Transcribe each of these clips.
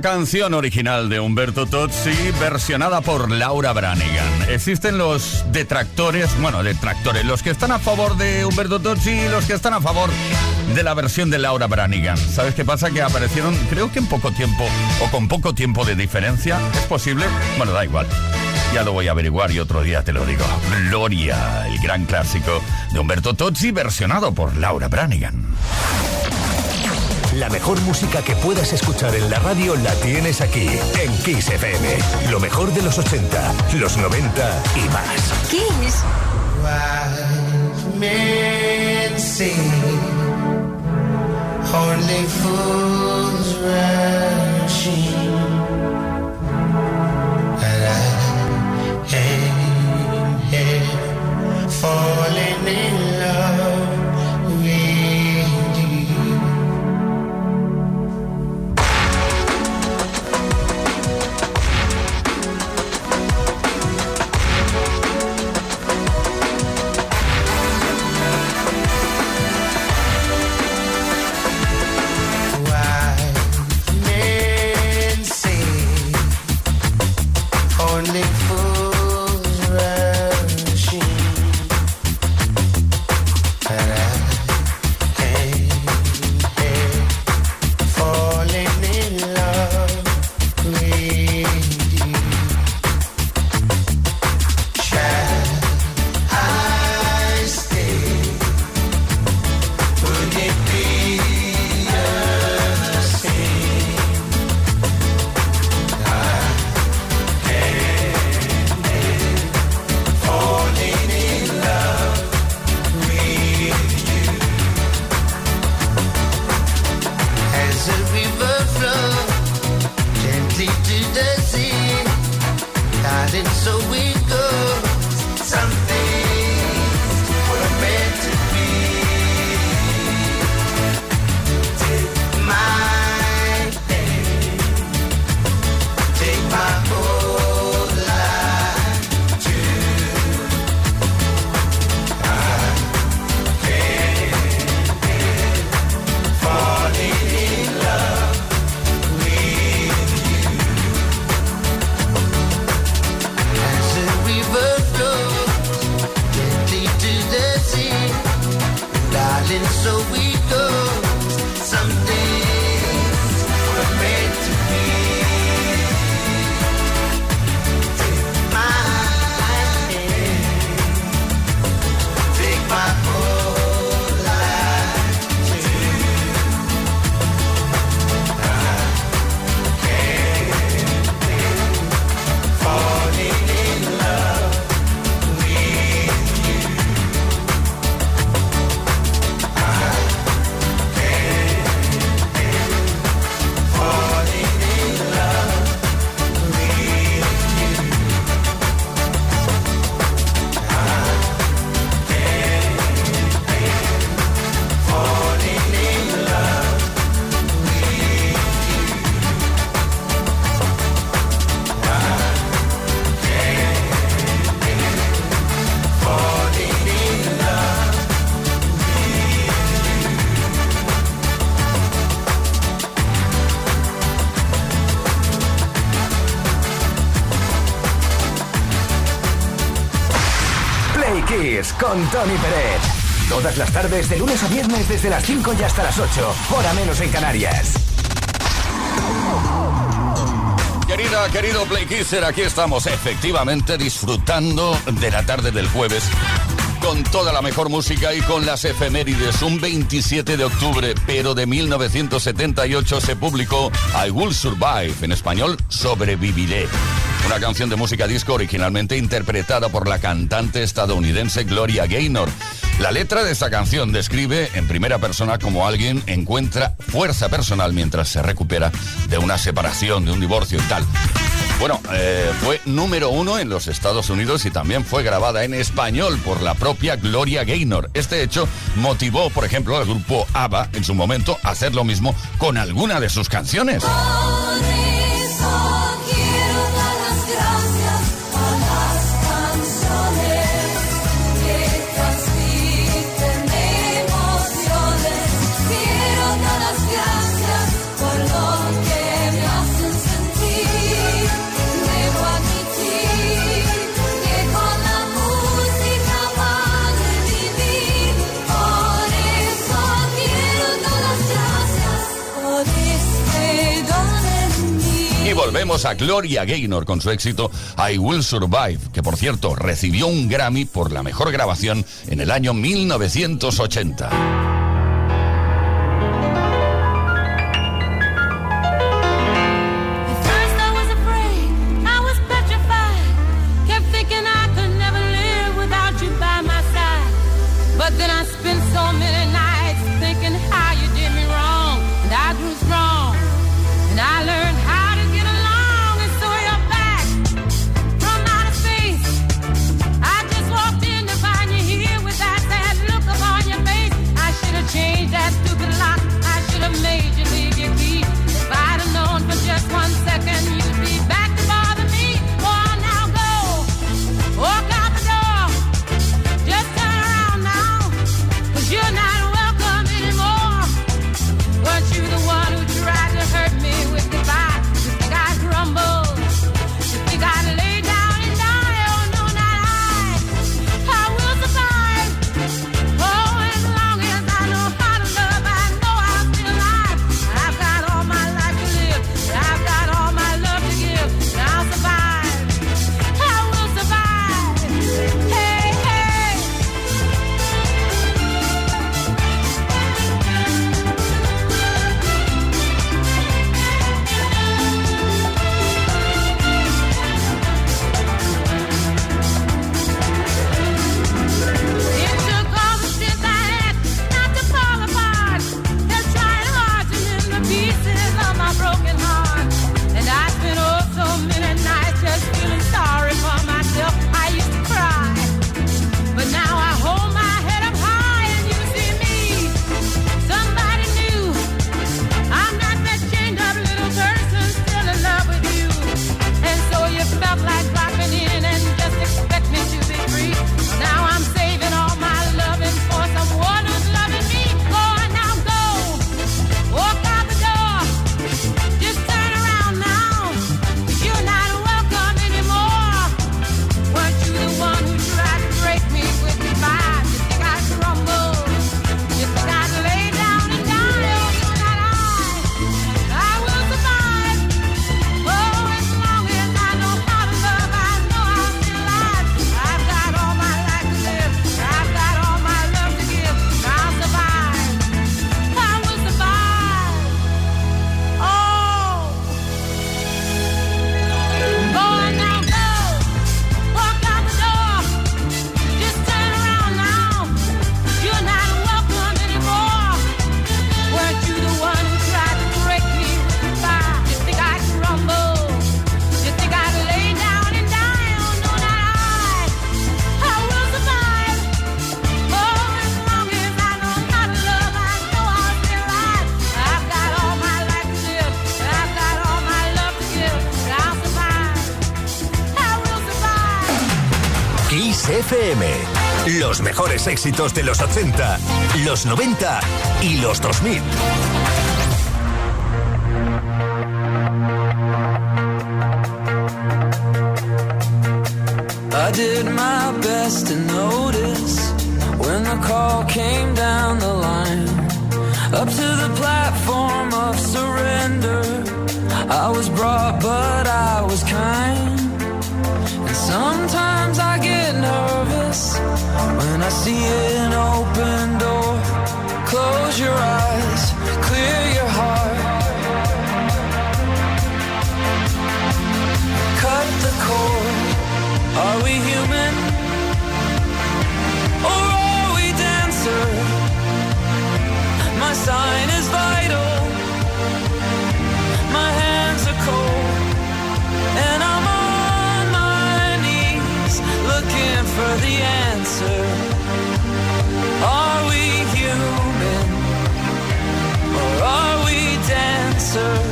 Canción original de Humberto Tozzi, versionada por Laura Branigan. Existen los detractores, bueno, detractores, los que están a favor de Humberto Tozzi y los que están a favor de la versión de Laura Branigan. ¿Sabes qué pasa? Que aparecieron, creo que en poco tiempo, o con poco tiempo de diferencia. ¿Es posible? Bueno, da igual. Ya lo voy a averiguar y otro día te lo digo. Gloria, el gran clásico de Humberto Tozzi, versionado por Laura Branigan. La mejor música que puedas escuchar en la radio la tienes aquí, en Kiss FM. Lo mejor de los 80, los 90 y más. Kiss. only fools rushing. And I ain't here falling in Tony Pérez. Todas las tardes, de lunes a viernes, desde las 5 y hasta las 8, hora menos en Canarias. Querida, querido Play Kisser, aquí estamos efectivamente disfrutando de la tarde del jueves con toda la mejor música y con las efemérides. Un 27 de octubre, pero de 1978 se publicó I Will Survive, en español, Sobreviviré. Una canción de música disco originalmente interpretada por la cantante estadounidense Gloria Gaynor. La letra de esta canción describe en primera persona cómo alguien encuentra fuerza personal mientras se recupera de una separación, de un divorcio y tal. Bueno, eh, fue número uno en los Estados Unidos y también fue grabada en español por la propia Gloria Gaynor. Este hecho motivó, por ejemplo, al grupo ABBA en su momento a hacer lo mismo con alguna de sus canciones. Volvemos a Gloria Gaynor con su éxito I Will Survive, que por cierto recibió un Grammy por la mejor grabación en el año 1980. Los mejores éxitos de los 80, los 90 y los 2000. I did my best to notice when the call came down the line. Up to the platform of surrender. I was brought, but I was kind. And sometimes I when I see an open door. Close your eyes, answer.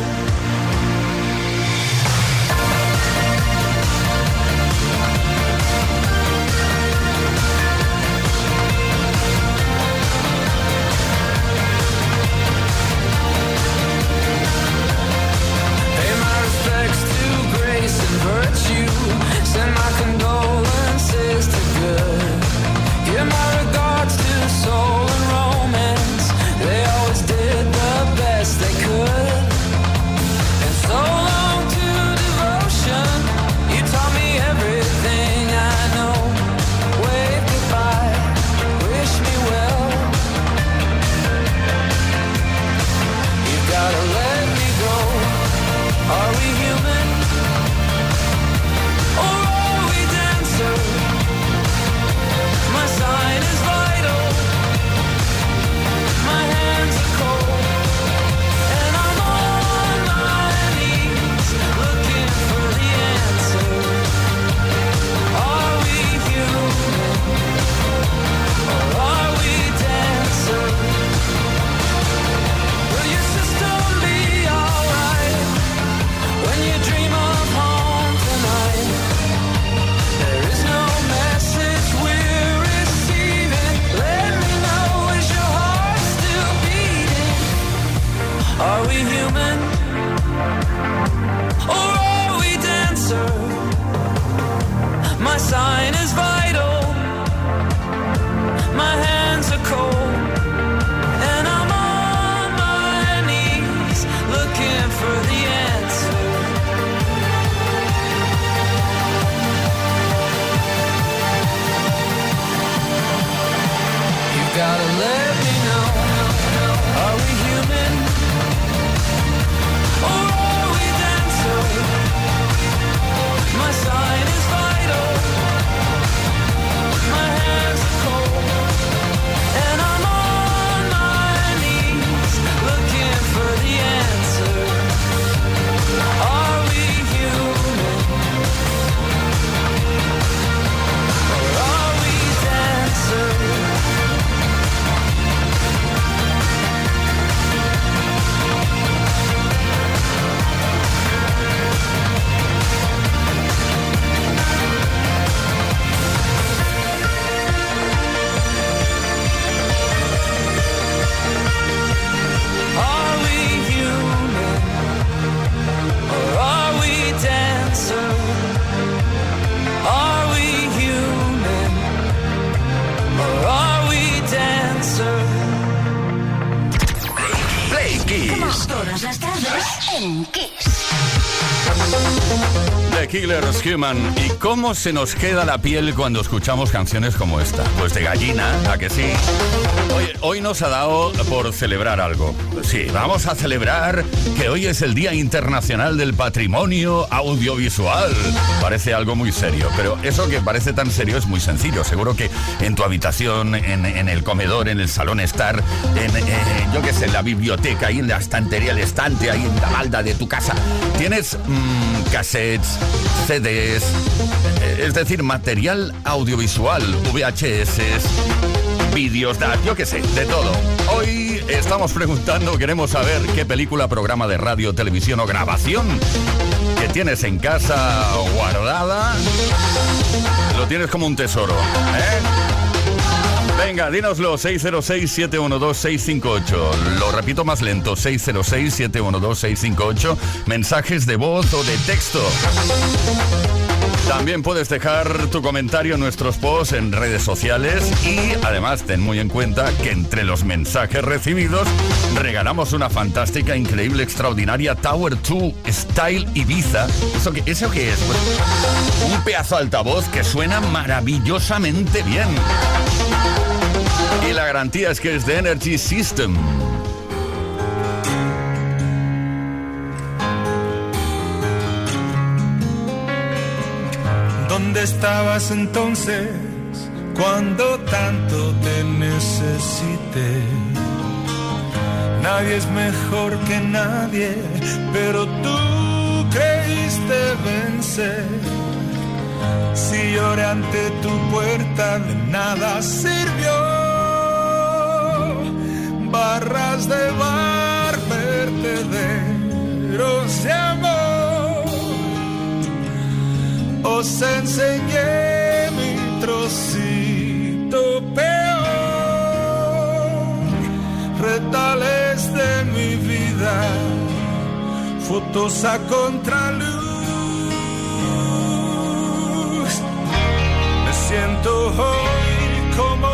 Let me know. Are we human? Las tardes en Kiss. Killers Human. ¿Y cómo se nos queda la piel cuando escuchamos canciones como esta? Pues de gallina, ¿a que sí? Hoy, hoy nos ha dado por celebrar algo. Sí, vamos a celebrar que hoy es el Día Internacional del Patrimonio Audiovisual. Parece algo muy serio, pero eso que parece tan serio es muy sencillo. Seguro que en tu habitación, en, el comedor, en el salón estar, en, yo qué sé, en la biblioteca, ahí en la estantería, el estante, ahí en la balda de tu casa, tienes mm, cassettes, CDs, eh, es decir, material audiovisual, VHS, vídeos, yo qué sé, de todo. Hoy estamos preguntando, queremos saber qué película, programa de radio, televisión o grabación que tienes en casa guardada, lo tienes como un tesoro, ¿eh? Venga, dínoslo, 606-712-658. Lo repito más lento, 606-712-658. Mensajes de voz o de texto. También puedes dejar tu comentario en nuestros posts en redes sociales y además ten muy en cuenta que entre los mensajes recibidos regalamos una fantástica, increíble, extraordinaria Tower 2 Style Ibiza. ¿Eso qué, eso qué es? Pues, un pedazo altavoz que suena maravillosamente bien. La garantía es que es de Energy System. ¿Dónde estabas entonces cuando tanto te necesité? Nadie es mejor que nadie, pero tú creíste vencer. Si lloré ante tu puerta, de nada sirvió. Barras de bar, vertederos de amor os enseñé mi trocito peor, retales de mi vida, fotos a contraluz. Me siento hoy como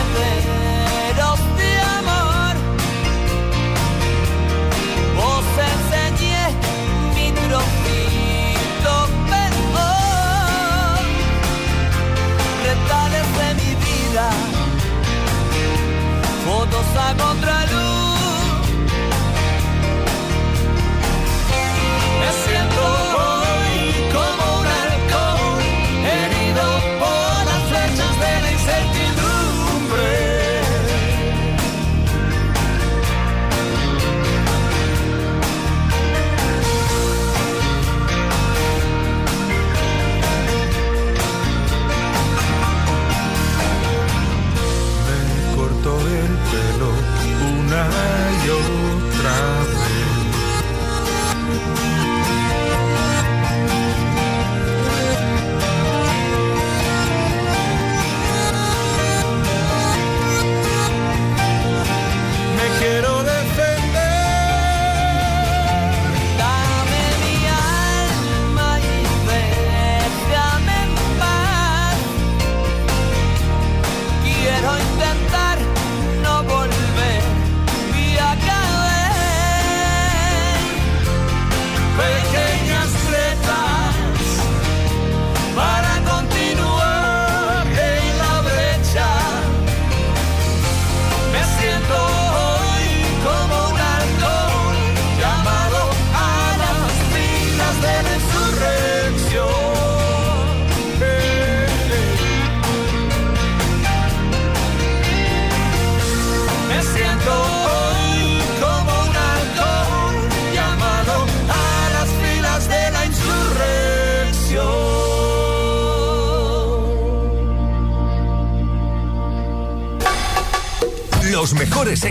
fotos a contraluz.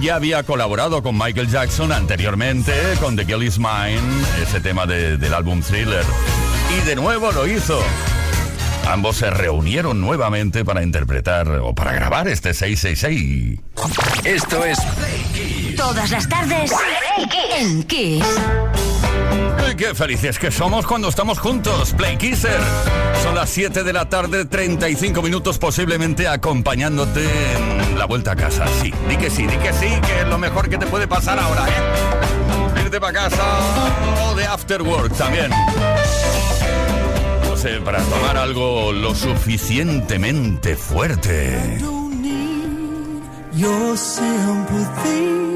Ya había colaborado con Michael Jackson anteriormente con The Girl Is Mine, ese tema del álbum Thriller. Y de nuevo lo hizo. Ambos se reunieron nuevamente para interpretar o para grabar este 666. Esto es Todas las tardes en Kiss. Qué felices que somos cuando estamos juntos. Play Kisser. Son las 7 de la tarde, 35 minutos posiblemente acompañándote en la vuelta a casa. Sí, di que sí, di que sí, que es lo mejor que te puede pasar ahora, ¿eh? Irte para casa o de after work también. No sé, para tomar algo lo suficientemente fuerte. Your sympathy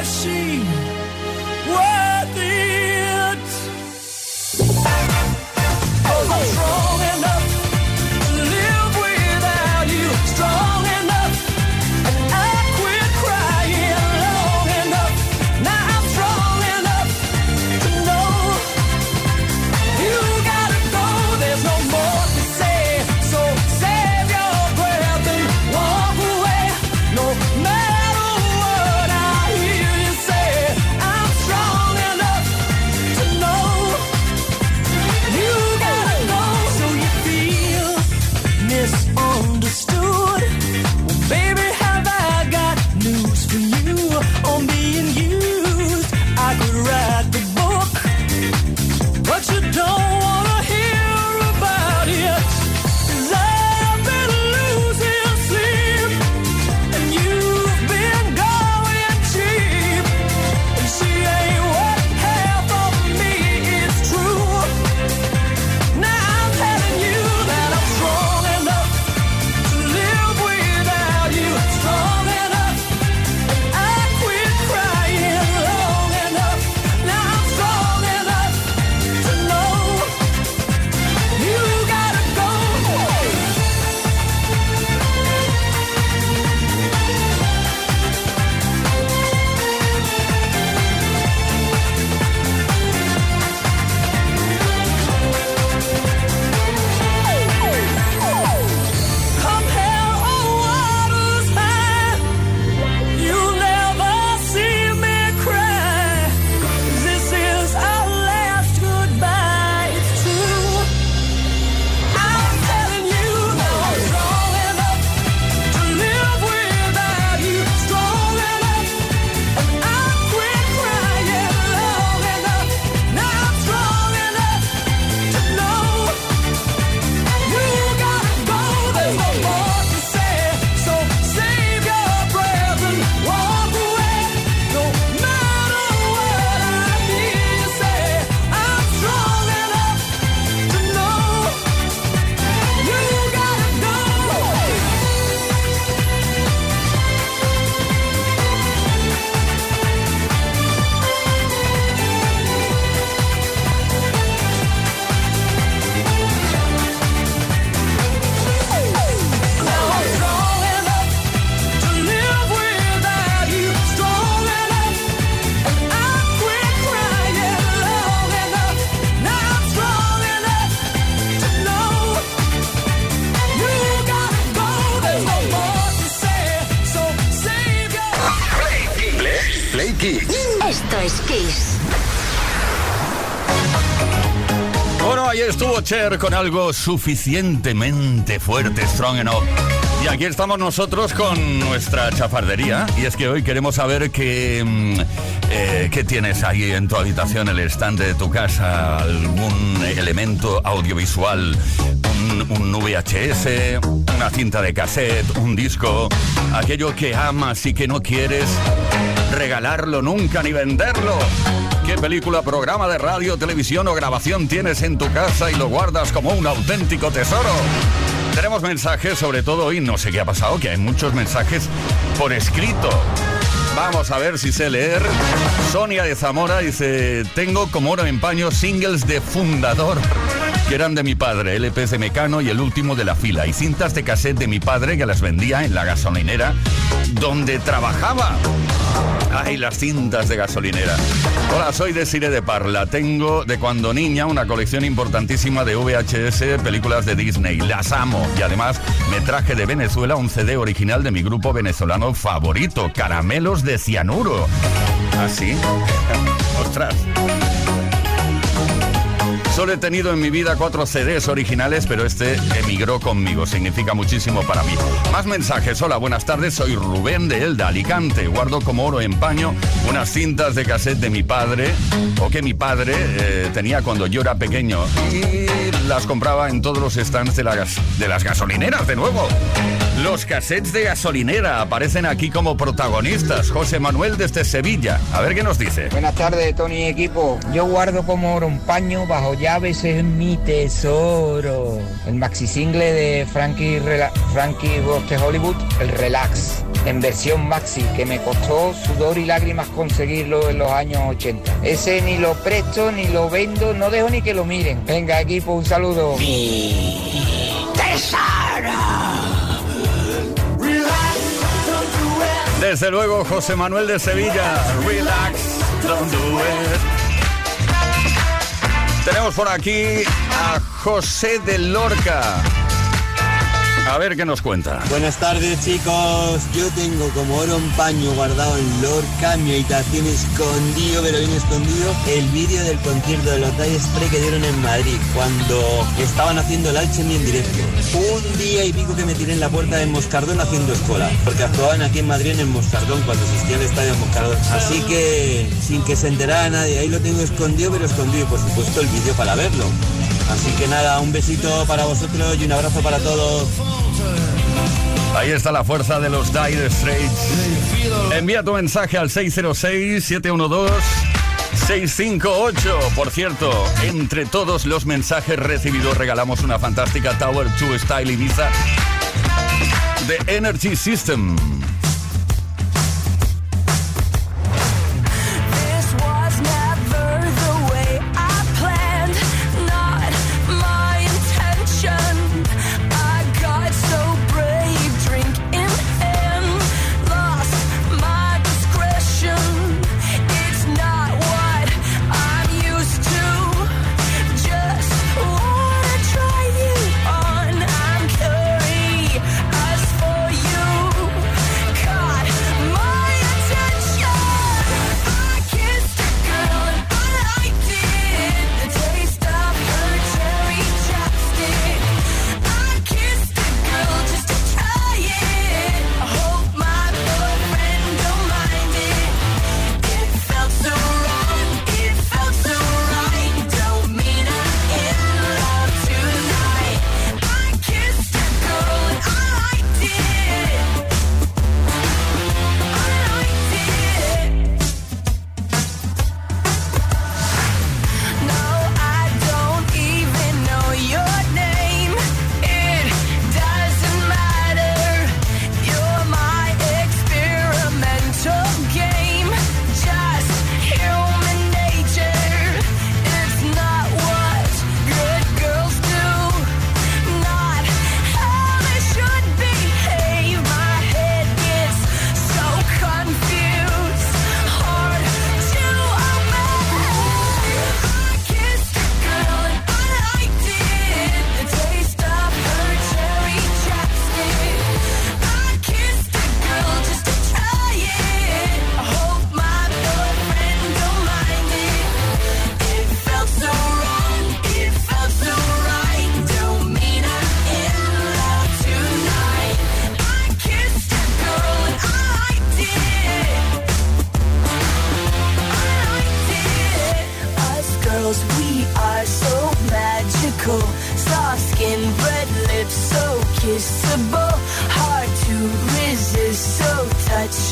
Cher con algo suficientemente fuerte, strong enough. Y aquí estamos nosotros con nuestra chafardería. Y es que hoy queremos saber qué, mm, eh, qué tienes ahí en tu habitación, el stand de tu casa, algún elemento audiovisual, un, un VHS, una cinta de cassette, un disco, aquello que amas y que no quieres regalarlo nunca ni venderlo. ¿Qué película, programa de radio, televisión o grabación tienes en tu casa y lo guardas como un auténtico tesoro? Tenemos mensajes, sobre todo hoy, no sé qué ha pasado, que hay muchos mensajes por escrito. Vamos a ver si sé leer. Sonia de Zamora dice, tengo como oro en paño singles de fundador que eran de mi padre, LPs de Mecano y el último de la fila, y cintas de cassette de mi padre que las vendía en la gasolinera donde trabajaba. Ay, las cintas de gasolinera. Hola, soy de Sire de Parla. Tengo de cuando niña una colección importantísima de VHS, películas de Disney. Las amo. Y además me traje de Venezuela un CD original de mi grupo venezolano favorito, Caramelos de Cianuro. ¿Así? Ostras. Solo he tenido en mi vida cuatro CDs originales, pero este emigró conmigo. Significa muchísimo para mí. Más mensajes. Hola, buenas tardes. Soy Rubén de Elda, Alicante. Guardo como oro en paño unas cintas de cassette de mi padre, o que mi padre eh, tenía cuando yo era pequeño. Y las compraba en todos los stands de, de las gasolineras, de nuevo. Los cassettes de gasolinera aparecen aquí como protagonistas. José Manuel desde Sevilla. A ver qué nos dice. Buenas tardes, Tony y equipo. Yo guardo como oro un paño bajo llaves es mi tesoro. El maxi single de Frankie, Rela- Frankie Goes to Hollywood, el Relax, en versión maxi, que me costó sudor y lágrimas conseguirlo en los años 80. Ese ni lo presto, ni lo vendo, no dejo ni que lo miren. Venga, equipo, un saludo. Desde luego, José Manuel de Sevilla. Relax, don't do it. Tenemos por aquí a José de Lorca. A ver qué nos cuenta. Buenas tardes chicos, yo tengo como oro un paño guardado en Lorca, mi habitación escondido, pero bien escondido, el vídeo del concierto de los Dire Straits que dieron en Madrid, cuando estaban haciendo el Alchemy en directo. Un día y pico que me tiré en la puerta de Moscardón haciendo escuela, porque actuaban aquí en Madrid en el Moscardón cuando existía el estadio Moscardón. Así que, sin que se enterara nadie, ahí lo tengo escondido, pero escondido por supuesto el vídeo para verlo. Así que nada, un besito para vosotros y un abrazo para todos. Ahí está la fuerza de los Dire Straits. Envía tu mensaje al 606-712-658. Por cierto, entre todos los mensajes recibidos regalamos una fantástica Tower 2 Style Ibiza de Energy System.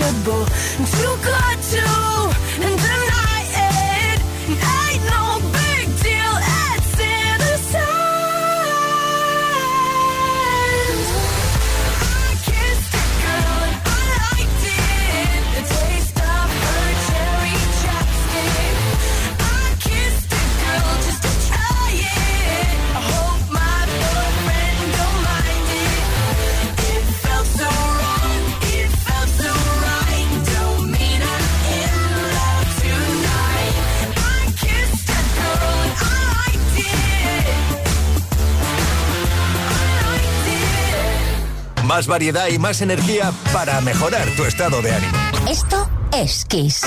Too good to Más variedad y más energía para mejorar tu estado de ánimo. Esto es Kiss.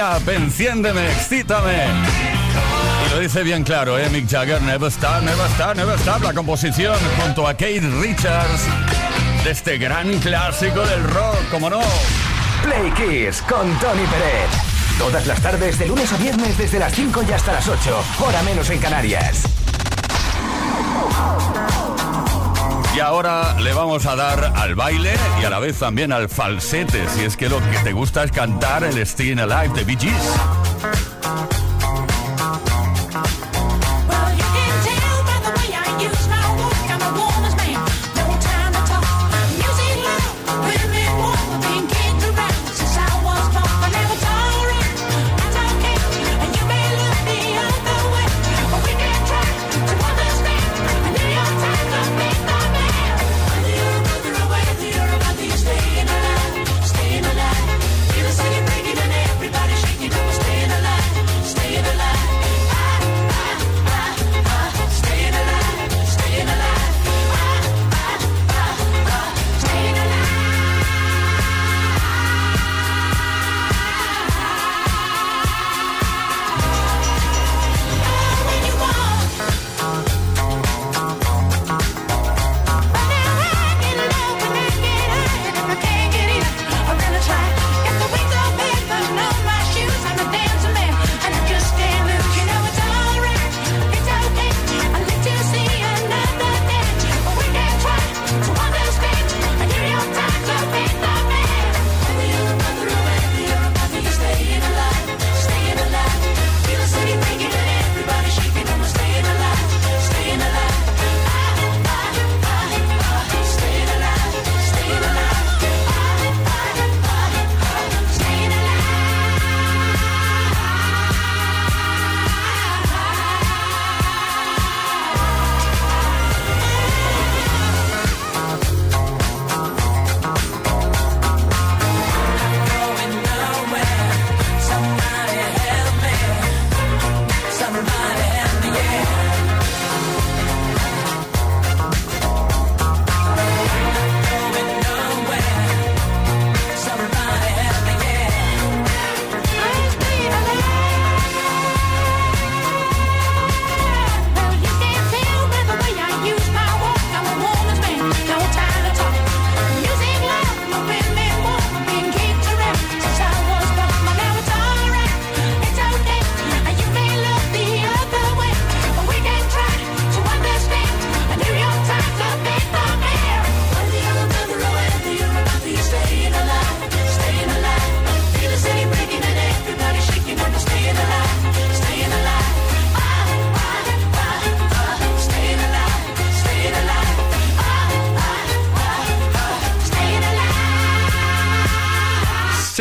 Up, enciéndeme, excítame. Y lo dice bien claro, ¿eh? Mick Jagger, Never Stop, Never Stop, Never Stop. La composición junto a Kate Richards de este gran clásico del rock, como no. Play Kiss con Tony Pérez. Todas las tardes, de lunes a viernes, desde las 5 y hasta las 8, hora menos en Canarias. Y ahora le vamos a dar al baile y a la vez también al falsete, si es que lo que te gusta es cantar el Staying Alive de Bee Gees.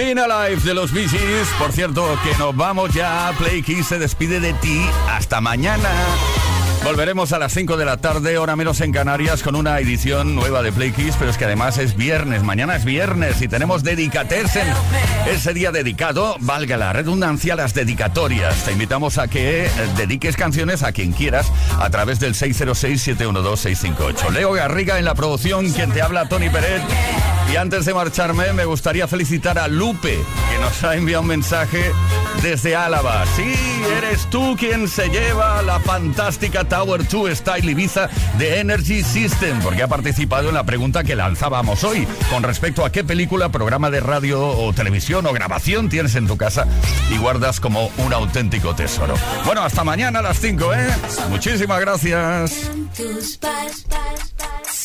Sin Alive de los Bee Por cierto, que nos vamos ya. Play Kiss se despide de ti. Hasta mañana. Volveremos a las 5 de la tarde, hora menos en Canarias, con una edición nueva de Play Kiss, pero es que además es viernes, mañana es viernes y tenemos Dedicatessen. Ese día dedicado, valga la redundancia, las dedicatorias. Te invitamos a que dediques canciones a quien quieras a través del 606-712-658. Leo Garriga en la producción, quien te habla, Tony Peret. Y antes de marcharme, me gustaría felicitar a Lupe, que nos ha enviado un mensaje desde Álava. Sí, eres tú quien se lleva la fantástica Tower 2 Style Ibiza de Energy System, porque ha participado en la pregunta que lanzábamos hoy con respecto a qué película, programa de radio o televisión o grabación tienes en tu casa y guardas como un auténtico tesoro. Bueno, hasta mañana a las 5, ¿eh? Muchísimas gracias.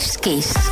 Esto es Kiss.